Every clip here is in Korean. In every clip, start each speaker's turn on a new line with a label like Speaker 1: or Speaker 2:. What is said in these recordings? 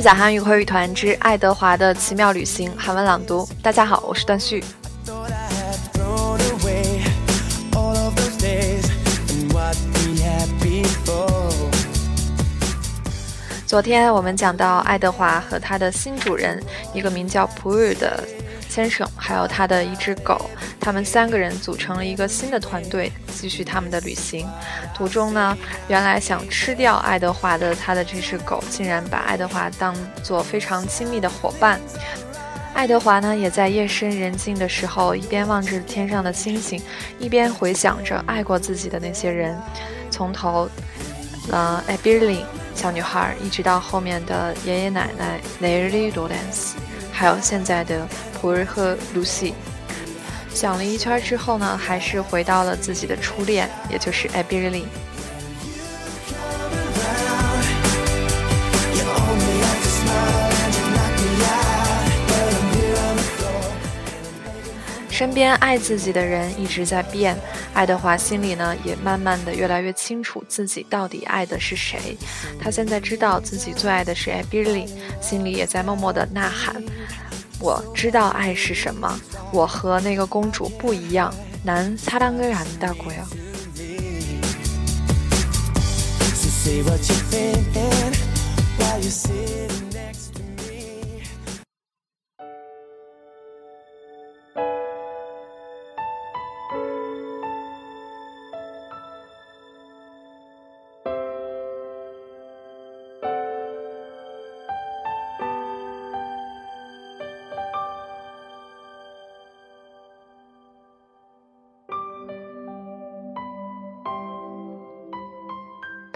Speaker 1: 旭仔韩语口语团之爱德华的奇妙旅行韩文朗读。大家好，我是段旭。昨天我们讲到爱德华和他的新主人，一个名叫普尔的先生，还有他的一只狗，他们三个人组成了一个新的团队，继续他们的旅行。途中呢，原来想吃掉爱德华的他的这只狗，竟然把爱德华当做非常亲密的伙伴。爱德华呢，也在夜深人静的时候，一边望着天上的星星，一边回想着爱过自己的那些人，从头，呃，艾比琳。小女孩，一直到后面的爷爷奶奶 Nelly Lawrence，还有现在的普尔和 Lucy，想了一圈之后呢，还是回到了自己的初恋，也就是 Abby。身边爱自己的人一直在变，爱德华心里呢也慢慢的越来越清楚自己到底爱的是谁。他现在知道自己最爱的是艾比莉，心里也在默默的呐喊：“我知道爱是什么我和那个公主不一样男擦亮个眼大姑娘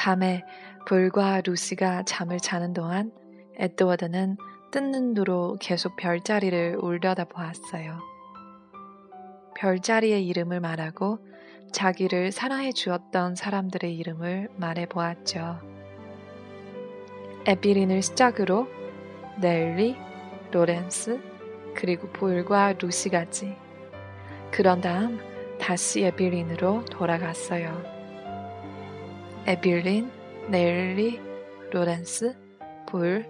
Speaker 1: 밤에 불과 루시가 잠을 자는 동안 에드워드는 뜬 눈으로 계속 별자리를 울려다 보았어요. 별자리의 이름을 말하고 자기를 사랑해 주었던 사람들의 이름을 말해 보았죠. 에비린을 시작으로 넬리, 로렌스, 그리고 볼과 루시까지. 그런 다음 다시 에비린으로 돌아갔어요. 에빌린, 넬리, 로렌스, 볼,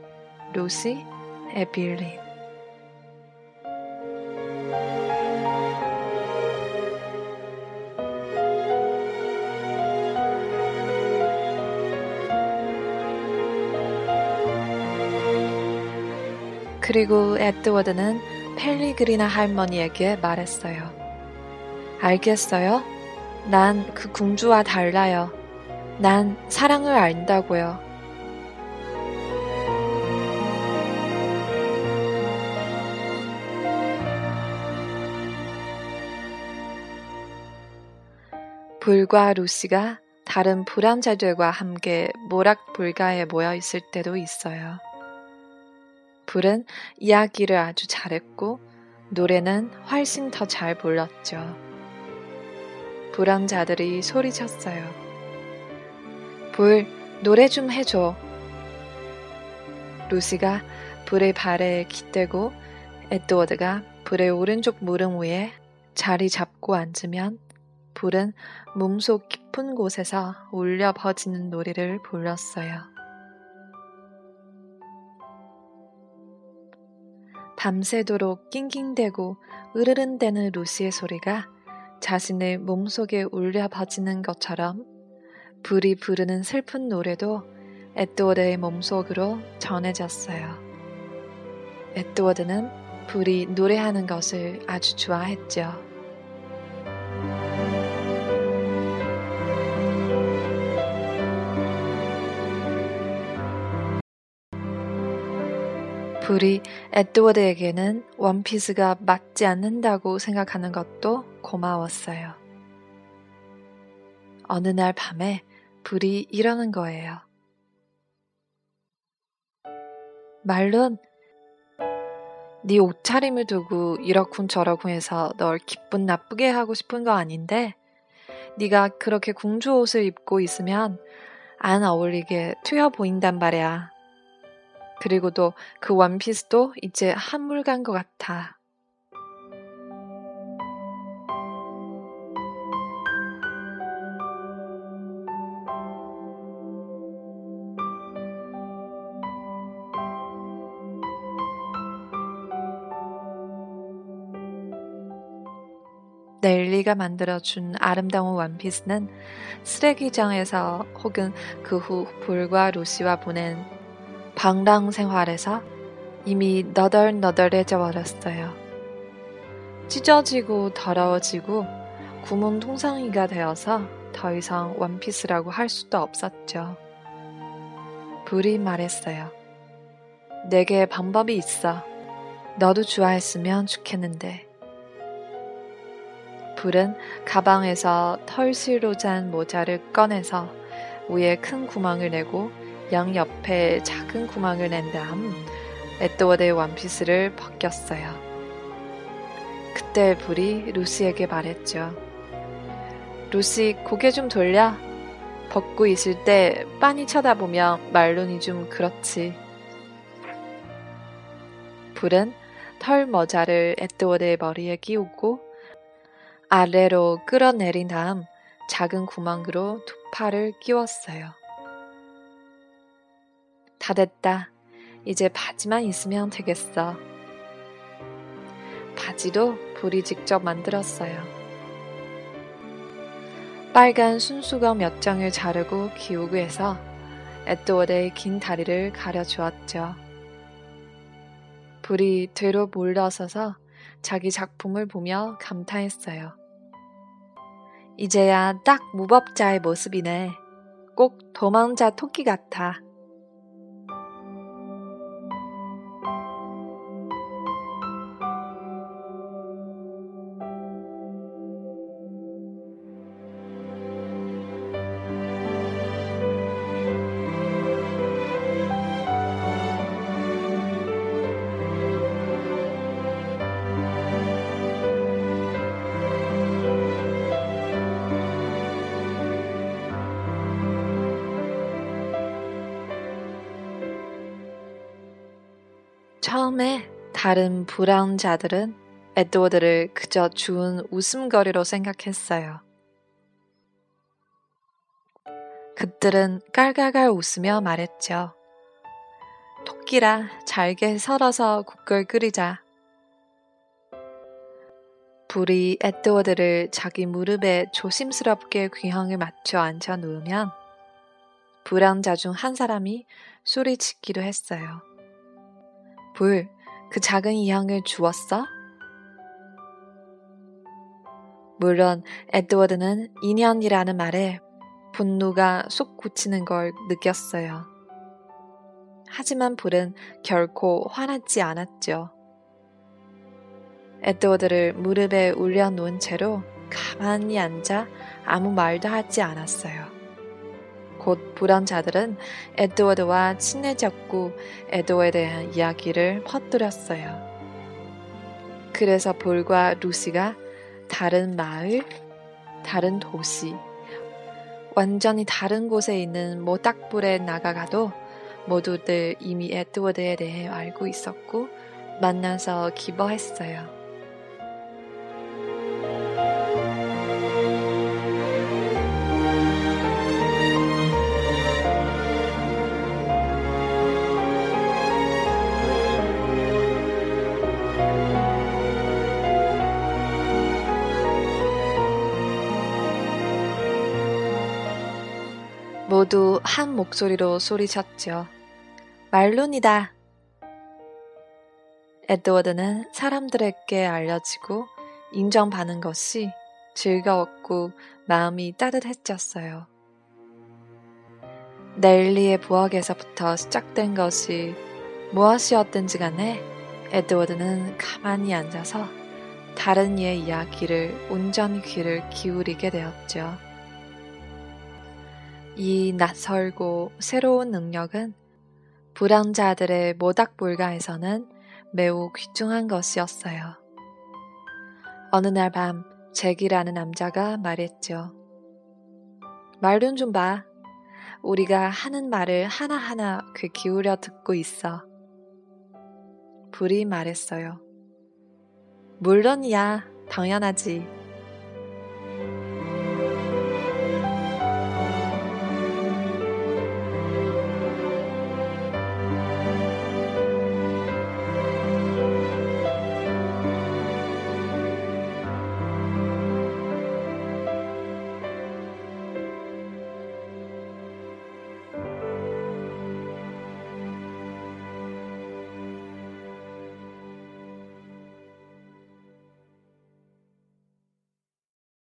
Speaker 1: 루시, 에빌린. 그리고 에드워드는 펠리그리나 할머니에게 말했어요. 알겠어요? 난그 공주와 달라요. 난 사랑을 안다고요. 불과 루시가 다른 불암자들과 함께 모락 불가에 모여 있을 때도 있어요. 불은 이야기를 아주 잘했고 노래는 훨씬 더 잘 불렀죠. 불암자들이 소리쳤어요. 불, 노래 좀 해줘. 루시가 불의 발에 깃대고 에드워드가 불의 오른쪽 무릎 위에 자리 잡고 앉으면 불은 몸속 깊은 곳에서 울려 퍼지는 노래를 불렀어요. 밤새도록 낑낑대고 으르른대는 루시의 소리가 자신의 몸속에 울려 퍼지는 것처럼 불이 부르는 슬픈 노래도 에드워드의 몸속으로 전해졌어요. 에드워드는 불이 노래하는 것을 아주 좋아했죠. 불이 에드워드에게는 원피스가 맞지 않는다고 생각하는 것도 고마웠어요. 어느 날 밤에 불이 이러는 거예요. 말론, 네 옷차림을 두고 이러쿵 저러쿵 해서 널 기분 나쁘게 하고 싶은 거 아닌데 네가 그렇게 공주 옷을 입고 있으면 안 어울리게 튀어 보인단 말이야. 그리고 또 그 원피스도 이제 한물 간 것 같아. 넬리가 만들어준 아름다운 원피스는 쓰레기장에서 혹은 그 후 불과 루시와 보낸 방랑 생활에서 이미 너덜너덜해져 버렸어요. 찢어지고 더러워지고 구문 통상이가 되어서 더 이상 원피스라고 할 수도 없었죠. 불이 말했어요. 내게 방법이 있어. 너도 좋아했으면 좋겠는데. 불은 가방에서 털실로 잔 모자를 꺼내서 위에 큰 구멍을 내고 양 옆에 작은 구멍을 낸 다음 에드워드의 원피스를 벗겼어요. 그때 불이 루시에게 말했죠. 루시 고개 좀 돌려. 벗고 있을 때 빤히 쳐다보면 말론이 좀 그렇지. 불은 털 모자를 에드워드의 머리에 끼우고 아래로 끌어내린 다음 작은 구멍으로 두 팔을 끼웠어요. 다 됐다. 이제 바지만 있으면 되겠어. 바지도 불이 직접 만들었어요. 빨간 순수검 몇 장을 자르고 기우고 해서 에드워드의 긴 다리를 가려 주었죠. 불이 뒤로 몰려서서 자기 작품을 보며 감탄했어요. 이제야 딱 무법자의 모습이네. 꼭 도망자 토끼 같아. 처음에 다른 불황자들은 에드워드를 그저 주운 웃음거리로 생각했어요. 그들은 깔깔깔 웃으며 말했죠. 토끼라 잘게 설어서 국걸 끓이자. 불이 에드워드를 자기 무릎에 조심스럽게 귀형을 맞춰 앉혀 누우면 불황자 중 한 사람이 소리짓기도 했어요. 불, 그 작은 이항을 주었어? 물론 에드워드는 인연이라는 말에 분노가 쏙 굳히는 걸 느꼈어요. 하지만 불은 결코 화나지 않았죠. 에드워드를 무릎에 올려놓은 채로 가만히 앉아 아무 말도 하지 않았어요. 곧 불안자들은 에드워드와 친해졌고 에드워드에 대한 이야기를 퍼뜨렸어요. 그래서 볼과 루시가 다른 마을, 다른 도시, 완전히 다른 곳에 있는 모닥불에 나가가도 모두들 이미 에드워드에 대해 알고 있었고 만나서 기뻐했어요. 모두 한 목소리로 소리쳤죠. 말론이다. 에드워드는 사람들에게 알려지고 인정받는 것이 즐거웠고 마음이 따뜻해졌어요. 넬리의 부엌에서부터 시작된 것이 무엇이었든지 간에 에드워드는 가만히 앉아서 다른 이의 이야기를 온전히 귀를 기울이게 되었죠. 이 낯설고 새로운 능력은 불황자들의 모닥불가에서는 매우 귀중한 것이었어요. 어느 날 밤 잭이라는 남자가 말했죠. 말좀 좀 봐. 우리가 하는 말을 하나하나 귀 기울여 듣고 있어. 불이 말했어요. 물론이야, 당연하지.